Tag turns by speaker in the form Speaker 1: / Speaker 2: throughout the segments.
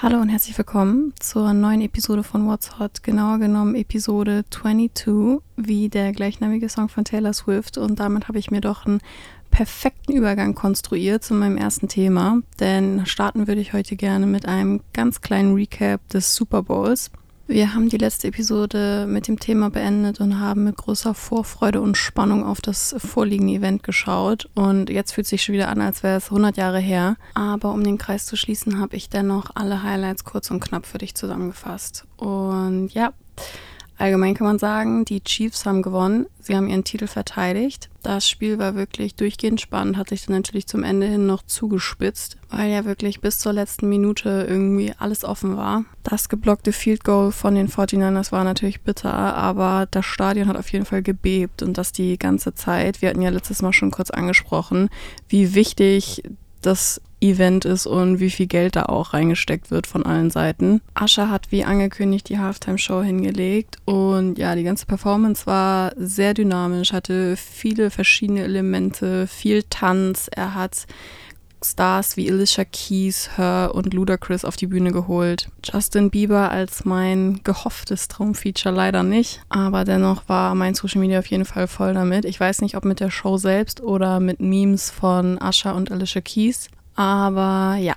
Speaker 1: Hallo und herzlich willkommen zur neuen Episode von What's Hot, genauer genommen Episode 22, wie der gleichnamige Song von Taylor Swift. Und damit habe ich mir doch einen perfekten Übergang konstruiert zu meinem ersten Thema, denn starten würde ich heute gerne mit einem ganz kleinen Recap des Super Bowls. Wir haben die letzte Episode mit dem Thema beendet und haben mit großer Vorfreude und Spannung auf das vorliegende Event geschaut. Und jetzt fühlt sich schon wieder an, als wäre es 100 Jahre her. Aber um den Kreis zu schließen, habe ich dennoch alle Highlights kurz und knapp für dich zusammengefasst. Und ja, Allgemein kann man sagen, die Chiefs haben gewonnen. Sie haben ihren Titel verteidigt. Das Spiel war wirklich durchgehend spannend, hat sich dann natürlich zum Ende hin noch zugespitzt, weil ja wirklich bis zur letzten Minute irgendwie alles offen war. Das geblockte Field Goal von den 49ers war natürlich bitter, aber das Stadion hat auf jeden Fall gebebt und das die ganze Zeit. Wir hatten ja letztes Mal schon kurz angesprochen, wie wichtig das Event ist und wie viel Geld da auch reingesteckt wird von allen Seiten. Asha hat wie angekündigt die Halftime-Show hingelegt und ja, die ganze Performance war sehr dynamisch, hatte viele verschiedene Elemente, viel Tanz. Er hat Stars wie Alicia Keys, Her und Ludacris auf die Bühne geholt. Justin Bieber als mein gehofftes Traumfeature leider nicht, aber dennoch war mein Social Media auf jeden Fall voll damit. Ich weiß nicht, ob mit der Show selbst oder mit Memes von Asha und Alicia Keys, aber ja,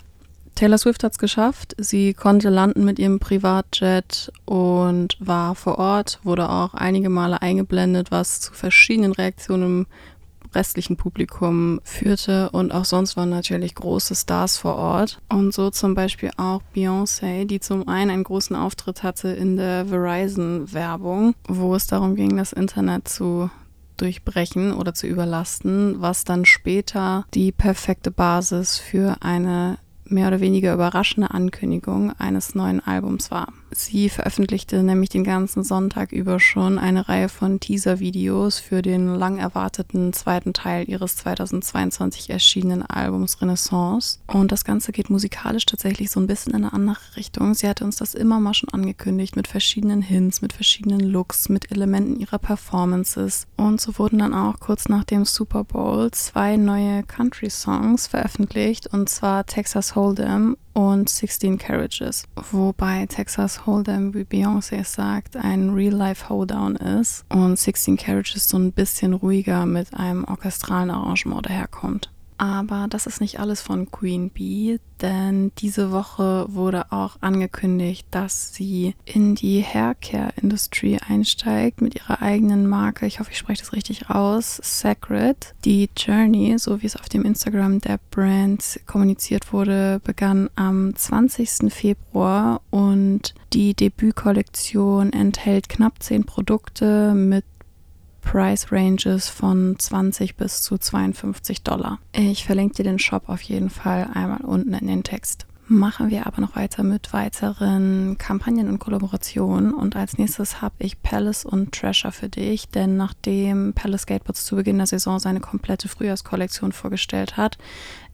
Speaker 1: Taylor Swift hat es geschafft. Sie konnte landen mit ihrem Privatjet und war vor Ort, wurde auch einige Male eingeblendet, was zu verschiedenen Reaktionen im restlichen Publikum führte. Und auch sonst waren natürlich große Stars vor Ort. Und so zum Beispiel auch Beyoncé, die zum einen einen großen Auftritt hatte in der Verizon-Werbung, wo es darum ging, das Internet zu durchbrechen oder zu überlasten, was dann später die perfekte Basis für eine mehr oder weniger überraschende Ankündigung eines neuen Albums war. Sie veröffentlichte nämlich den ganzen Sonntag über schon eine Reihe von Teaser-Videos für den lang erwarteten zweiten Teil ihres 2022 erschienenen Albums Renaissance. Und das Ganze geht musikalisch tatsächlich so ein bisschen in eine andere Richtung. Sie hatte uns das immer mal schon angekündigt mit verschiedenen Hints, mit verschiedenen Looks, mit Elementen ihrer Performances. Und so wurden dann auch kurz nach dem Super Bowl zwei neue Country-Songs veröffentlicht, und zwar Texas Hold'em und 16 Carriages, wobei Texas Hold'em, wie Beyoncé es sagt, ein Real-Life Hoedown ist und 16 Carriages so ein bisschen ruhiger mit einem orchestralen Arrangement daherkommt. Aber das ist nicht alles von Queen Bee, denn diese Woche wurde auch angekündigt, dass sie in die Haircare-Industrie einsteigt mit ihrer eigenen Marke. Ich hoffe, ich spreche das richtig aus. Sacred. Die Journey, so wie es auf dem Instagram der Brand kommuniziert wurde, begann am 20. Februar und die Debütkollektion enthält knapp 10 Produkte mit Price Ranges von 20 bis zu 52 Dollar. Ich verlinke dir den Shop auf jeden Fall einmal unten in den Text machen wir aber noch weiter mit weiteren Kampagnen und Kollaborationen. Und als nächstes habe ich Palace und Treasure für dich, denn nachdem Palace Skateboards zu Beginn der Saison seine komplette Frühjahrskollektion vorgestellt hat,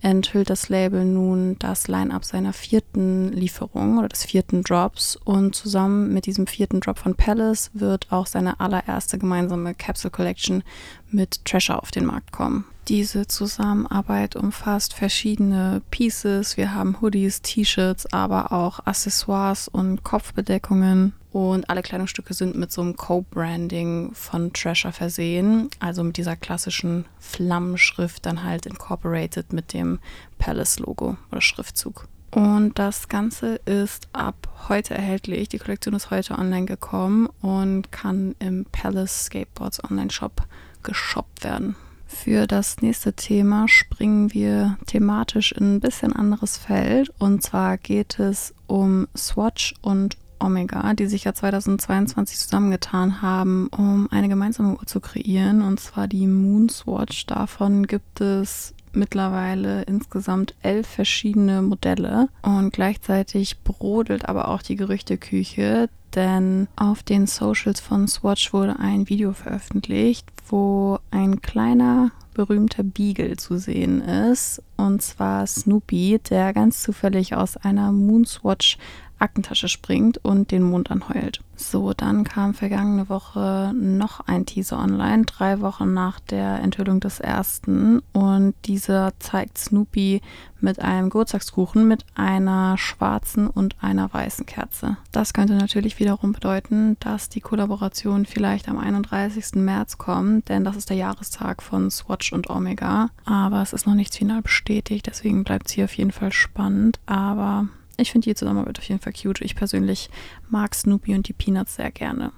Speaker 1: enthüllt das Label nun das Line-up seiner vierten Lieferung oder des vierten Drops. Und zusammen mit diesem vierten Drop von Palace wird auch seine allererste gemeinsame Capsule Collection mit Treasure auf den Markt kommen. Diese Zusammenarbeit umfasst verschiedene Pieces. Wir haben Hoodies, T-Shirts, aber auch Accessoires und Kopfbedeckungen. Und alle Kleidungsstücke sind mit so einem Co-Branding von Treasure versehen. Also mit dieser klassischen Flammenschrift dann halt incorporated mit dem Palace-Logo oder Schriftzug. Und das Ganze ist ab heute erhältlich. Die Kollektion ist heute online gekommen und kann im Palace Skateboards Online Shop geshoppt werden. Für das nächste Thema springen wir thematisch in ein bisschen anderes Feld. Und zwar geht es um Swatch und Omega, die sich ja 2022 zusammengetan haben, um eine gemeinsame Uhr zu kreieren, und zwar die Moon Swatch. Davon gibt es mittlerweile insgesamt elf verschiedene Modelle und gleichzeitig brodelt aber auch die Gerüchteküche, denn auf den Socials von Swatch wurde ein Video veröffentlicht, wo ein kleiner berühmter Beagle zu sehen ist, und zwar Snoopy, der ganz zufällig aus einer Moonswatch Aktentasche springt und den Mond anheult. So, dann kam vergangene Woche noch ein Teaser online, drei Wochen nach der Enthüllung des ersten. Und dieser zeigt Snoopy mit einem Geburtstagskuchen mit einer schwarzen und einer weißen Kerze. Das könnte natürlich wiederum bedeuten, dass die Kollaboration vielleicht am 31. März kommt, denn das ist der Jahrestag von Swatch und Omega. Aber es ist noch nichts final bestätigt, deswegen bleibt es hier auf jeden Fall spannend. Aber ich finde die Zusammenarbeit auf jeden Fall cute. Ich persönlich mag Snoopy und die Peanuts sehr gerne.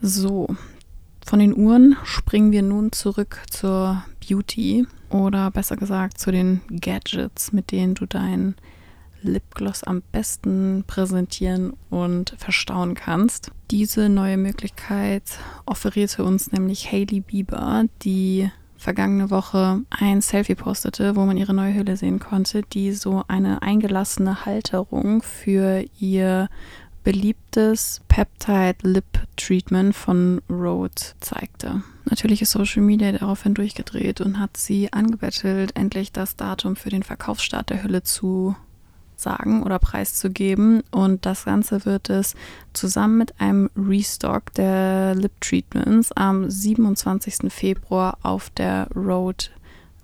Speaker 1: So, von den Uhren springen wir nun zurück zur Beauty oder besser gesagt zu den Gadgets, mit denen du deinen Lipgloss am besten präsentieren und verstauen kannst. Diese neue Möglichkeit offerierte uns nämlich Hailey Bieber, die vergangene Woche ein Selfie postete, wo man ihre neue Hülle sehen konnte, die so eine eingelassene Halterung für ihr beliebtes Peptide Lip Treatment von Rode zeigte. Natürlich ist Social Media daraufhin durchgedreht und hat sie angebettelt, endlich das Datum für den Verkaufsstart der Hülle zu sagen oder preiszugeben. Und das Ganze wird es zusammen mit einem Restock der Lip Treatments am 27. Februar auf der Road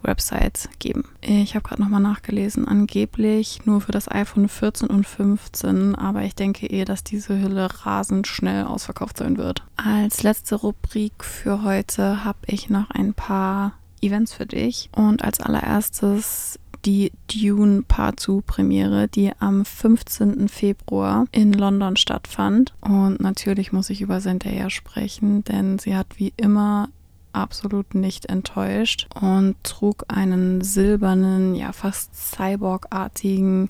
Speaker 1: Website geben. Ich habe gerade nochmal nachgelesen, angeblich nur für das iPhone 14 und 15, aber ich denke eh, dass diese Hülle rasend schnell ausverkauft sein wird. Als letzte Rubrik für heute habe ich noch ein paar Events für dich und als allererstes die Dune Part 2 Premiere, die am 15. Februar in London stattfand. Und natürlich muss ich über Zendaya sprechen, denn sie hat wie immer absolut nicht enttäuscht und trug einen silbernen, ja fast Cyborg-artigen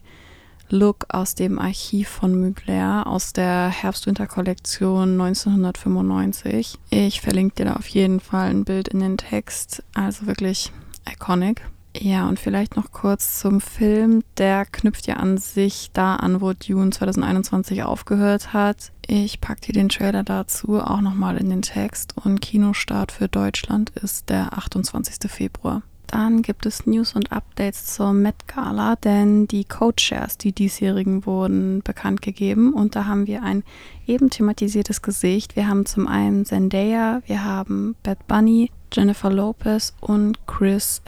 Speaker 1: Look aus dem Archiv von Mugler aus der Herbst-Winter-Kollektion 1995. Ich verlinke dir da auf jeden Fall ein Bild in den Text. Also wirklich iconic. Ja, und vielleicht noch kurz zum Film. Der knüpft ja an sich da an, wo Dune 2021 aufgehört hat. Ich packe dir den Trailer dazu auch nochmal in den Text und Kinostart für Deutschland ist der 28. Februar. Dann gibt es News und Updates zur Met Gala, denn die Co-Chairs, die diesjährigen, wurden bekannt gegeben und da haben wir ein eben thematisiertes Gesicht. Wir haben zum einen Zendaya, wir haben Bad Bunny, Jennifer Lopez und Chris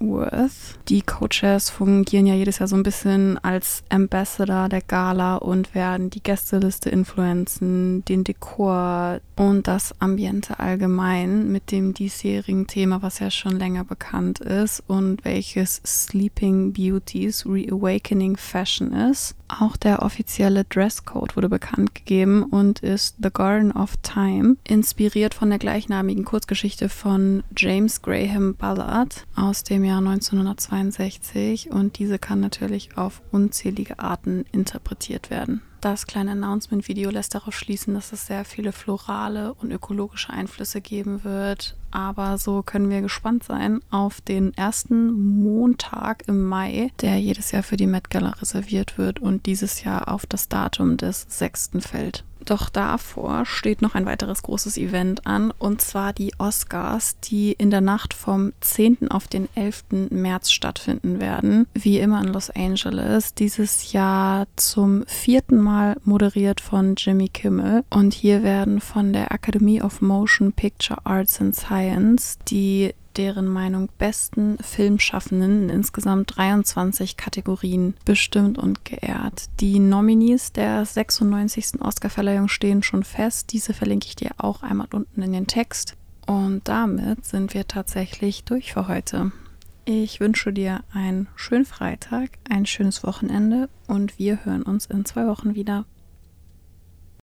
Speaker 1: Hemsworth. Die Coaches fungieren ja jedes Jahr so ein bisschen als Ambassador der Gala und werden die Gästeliste influenzen, den Dekor und das Ambiente allgemein mit dem diesjährigen Thema, was ja schon länger bekannt ist und welches Sleeping Beauties Reawakening Fashion ist. Auch der offizielle Dresscode wurde bekannt gegeben und ist The Garden of Time, inspiriert von der gleichnamigen Kurzgeschichte von James Graham Ballard aus dem Jahr 1962 und diese kann natürlich auf unzählige Arten interpretiert werden. Das kleine Announcement-Video lässt darauf schließen, dass es sehr viele florale und ökologische Einflüsse geben wird. Aber so können wir gespannt sein auf den ersten Montag im Mai, der jedes Jahr für die Met Gala reserviert wird und dieses Jahr auf das Datum des 6. fällt. Doch davor steht noch ein weiteres großes Event an, und zwar die Oscars, die in der Nacht vom 10. auf den 11. März stattfinden werden. Wie immer in Los Angeles. Dieses Jahr zum vierten Mal moderiert von Jimmy Kimmel. Und hier werden von der Academy of Motion Picture Arts and Science die deren Meinung besten Filmschaffenden in insgesamt 23 Kategorien bestimmt und geehrt. Die Nominees der 96. Oscarverleihung stehen schon fest. Diese verlinke ich dir auch einmal unten in den Text. Und damit sind wir tatsächlich durch für heute. Ich wünsche dir einen schönen Freitag, ein schönes Wochenende und wir hören uns in zwei Wochen wieder.